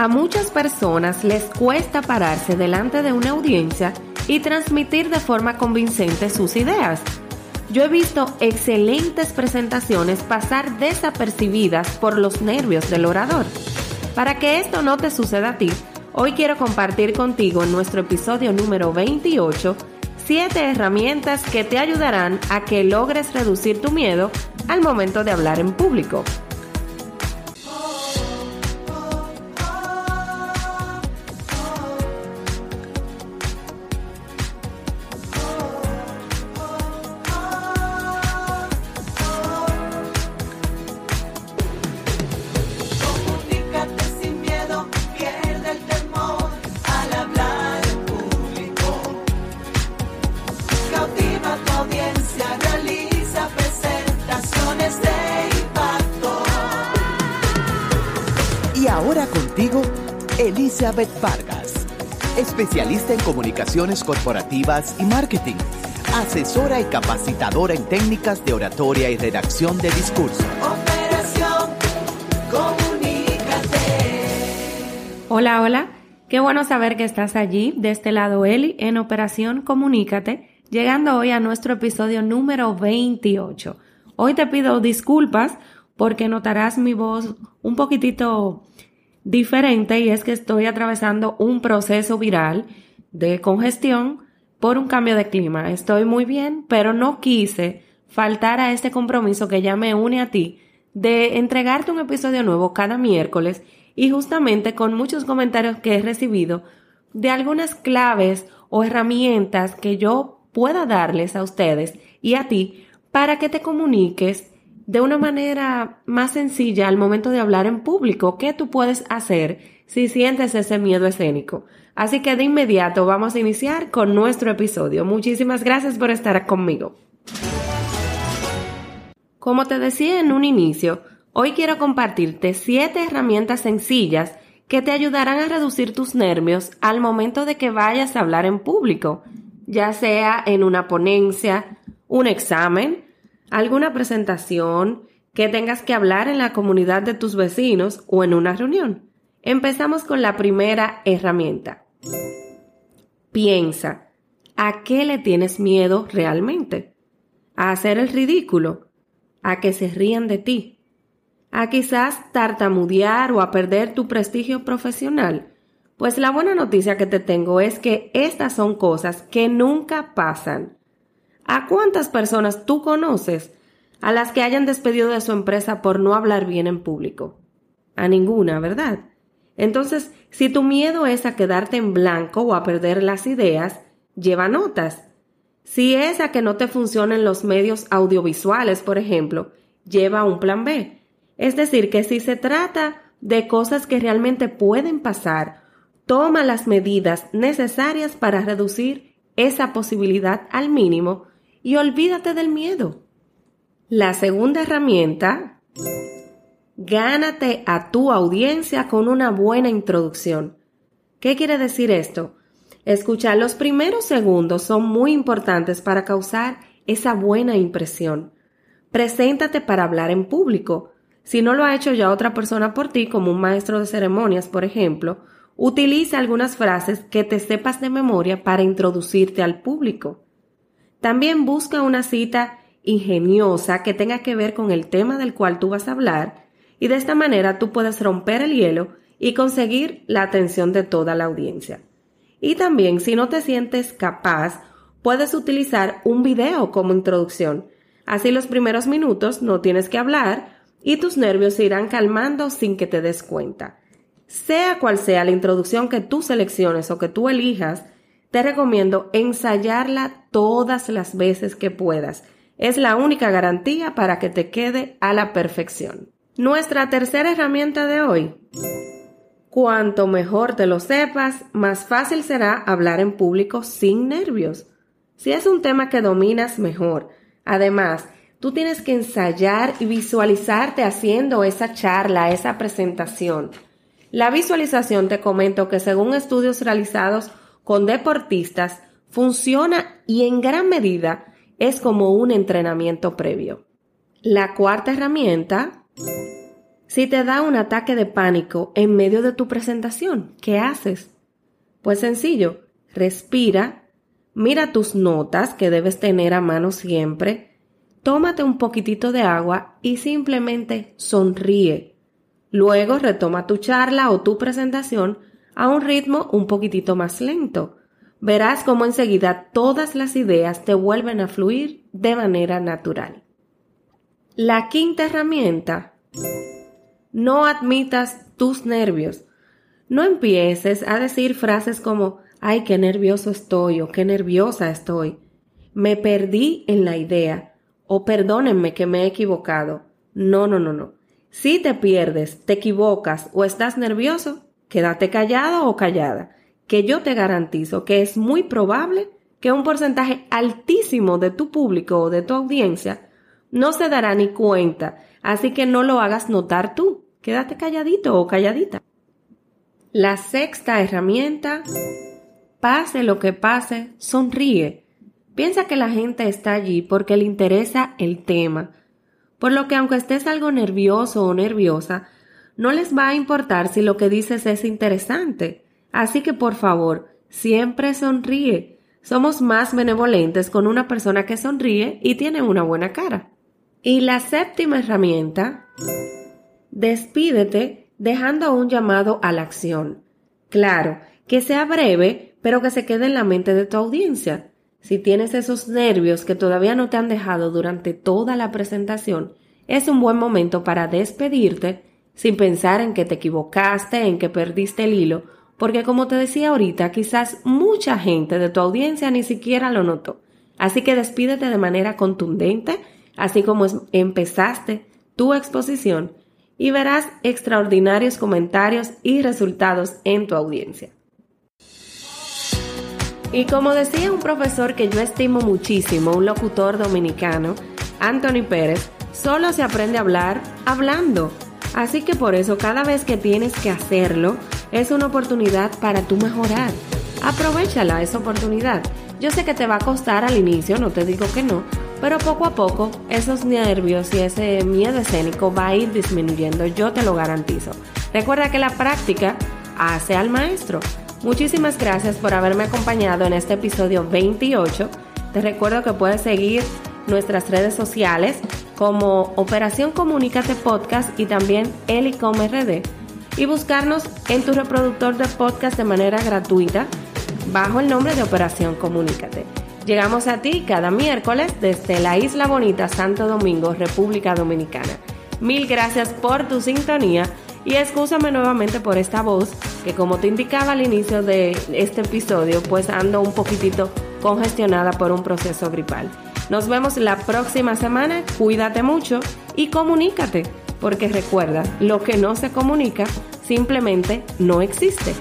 A muchas personas les cuesta pararse delante de una audiencia y transmitir de forma convincente sus ideas. Yo he visto excelentes presentaciones pasar desapercibidas por los nervios del orador. Para que esto no te suceda a ti, hoy quiero compartir contigo en nuestro episodio número 28 siete herramientas que te ayudarán a que logres reducir tu miedo al momento de hablar en público. Elizabeth Vargas, especialista en comunicaciones corporativas y marketing, asesora y capacitadora en técnicas de oratoria y redacción de discurso. Operación Comunícate. Hola, hola. Qué bueno saber que estás allí, de este lado Eli, en Operación Comunícate, llegando hoy a nuestro episodio número 28. Hoy te pido disculpas porque notarás mi voz un poquitito diferente y es que estoy atravesando un proceso viral de congestión por un cambio de clima. Estoy muy bien, pero no quise faltar a este compromiso que ya me une a ti de entregarte un episodio nuevo cada miércoles y justamente con muchos comentarios que he recibido de algunas claves o herramientas que yo pueda darles a ustedes y a ti para que te comuniques de una manera más sencilla al momento de hablar en público. ¿Qué tú puedes hacer si sientes ese miedo escénico? Así que de inmediato vamos a iniciar con nuestro episodio. Muchísimas gracias por estar conmigo. Como te decía en un inicio, hoy quiero compartirte siete herramientas sencillas que te ayudarán a reducir tus nervios al momento de que vayas a hablar en público, ya sea en una ponencia, un examen, alguna presentación que tengas que hablar en la comunidad de tus vecinos o en una reunión. Empezamos con la primera herramienta. Piensa, ¿a qué le tienes miedo realmente? ¿A hacer el ridículo? ¿A que se rían de ti? ¿A quizás tartamudear o a perder tu prestigio profesional? Pues la buena noticia que te tengo es que estas son cosas que nunca pasan. ¿A cuántas personas tú conoces a las que hayan despedido de su empresa por no hablar bien en público? A ninguna, ¿verdad? Entonces, si tu miedo es a quedarte en blanco o a perder las ideas, lleva notas. Si es a que no te funcionen los medios audiovisuales, por ejemplo, lleva un plan B. Es decir, que si se trata de cosas que realmente pueden pasar, toma las medidas necesarias para reducir esa posibilidad al mínimo y olvídate del miedo. La segunda herramienta, gánate a tu audiencia con una buena introducción. ¿Qué quiere decir esto? Escuchar los primeros segundos son muy importantes para causar esa buena impresión. Preséntate para hablar en público. Si no lo ha hecho ya otra persona por ti, como un maestro de ceremonias, por ejemplo, utiliza algunas frases que te sepas de memoria para introducirte al público. También busca una cita ingeniosa que tenga que ver con el tema del cual tú vas a hablar y de esta manera tú puedes romper el hielo y conseguir la atención de toda la audiencia. Y también si no te sientes capaz, puedes utilizar un video como introducción. Así los primeros minutos no tienes que hablar y tus nervios se irán calmando sin que te des cuenta. Sea cual sea la introducción que tú selecciones o que tú elijas, te recomiendo ensayarla todas las veces que puedas. Es la única garantía para que te quede a la perfección. Nuestra tercera herramienta de hoy. Cuanto mejor te lo sepas, más fácil será hablar en público sin nervios. Si es un tema que dominas, mejor. Además, tú tienes que ensayar y visualizarte haciendo esa charla, esa presentación. La visualización te comento que según estudios realizados con deportistas funciona y en gran medida es como un entrenamiento previo. La cuarta herramienta, Si te da un ataque de pánico en medio de tu presentación, ¿qué haces? Pues sencillo, respira, mira tus notas que debes tener a mano siempre, tómate un poquitito de agua y simplemente sonríe. Luego retoma tu charla o tu presentación a un ritmo un poquitito más lento. Verás cómo enseguida todas las ideas te vuelven a fluir de manera natural. La quinta herramienta no admitas tus nervios. No empieces a decir frases como ay, qué nervioso estoy o qué nerviosa estoy. Me perdí en la idea o perdónenme que me he equivocado. No, no, no, no. Si te pierdes, te equivocas o estás nervioso, quédate callado o callada, que yo te garantizo que es muy probable que un porcentaje altísimo de tu público o de tu audiencia no se dará ni cuenta así que no lo hagas notar tú. Quédate calladito o calladita. La sexta herramienta, pase lo que pase, sonríe. Piensa que la gente está allí porque le interesa el tema, por lo que aunque estés algo nervioso o nerviosa, no les va a importar si lo que dices es interesante. Así que por favor, siempre sonríe. Somos más benevolentes con una persona que sonríe y tiene una buena cara. Y la séptima herramienta, despídete dejando un llamado a la acción. Claro, que sea breve, pero que se quede en la mente de tu audiencia. Si tienes esos nervios que todavía no te han dejado durante toda la presentación, es un buen momento para despedirte sin pensar en que te equivocaste, en que perdiste el hilo, porque como te decía ahorita, quizás mucha gente de tu audiencia ni siquiera lo notó. Así que despídete de manera contundente así como empezaste tu exposición y verás extraordinarios comentarios y resultados en tu audiencia. Y como decía un profesor que yo estimo muchísimo, un locutor dominicano, Anthony Pérez, solo se aprende a hablar hablando. Así que por eso cada vez que tienes que hacerlo, es una oportunidad para tú mejorar. Aprovechala esa oportunidad. Yo sé que te va a costar al inicio, no te digo que no, pero poco a poco, esos nervios y ese miedo escénico va a ir disminuyendo, yo te lo garantizo. Recuerda que la práctica hace al maestro. Muchísimas gracias por haberme acompañado en este episodio 28. Te recuerdo que puedes seguir nuestras redes sociales como Operación Comunícate Podcast y también Elicom RD y buscarnos en tu reproductor de podcast de manera gratuita bajo el nombre de Operación Comunícate. Llegamos a ti cada miércoles desde la Isla Bonita, Santo Domingo, República Dominicana. Mil gracias por tu sintonía y escúchame nuevamente por esta voz que como te indicaba al inicio de este episodio, pues ando un poquitito congestionada por un proceso gripal. Nos vemos la próxima semana, cuídate mucho y comunícate, porque recuerda, lo que no se comunica simplemente no existe.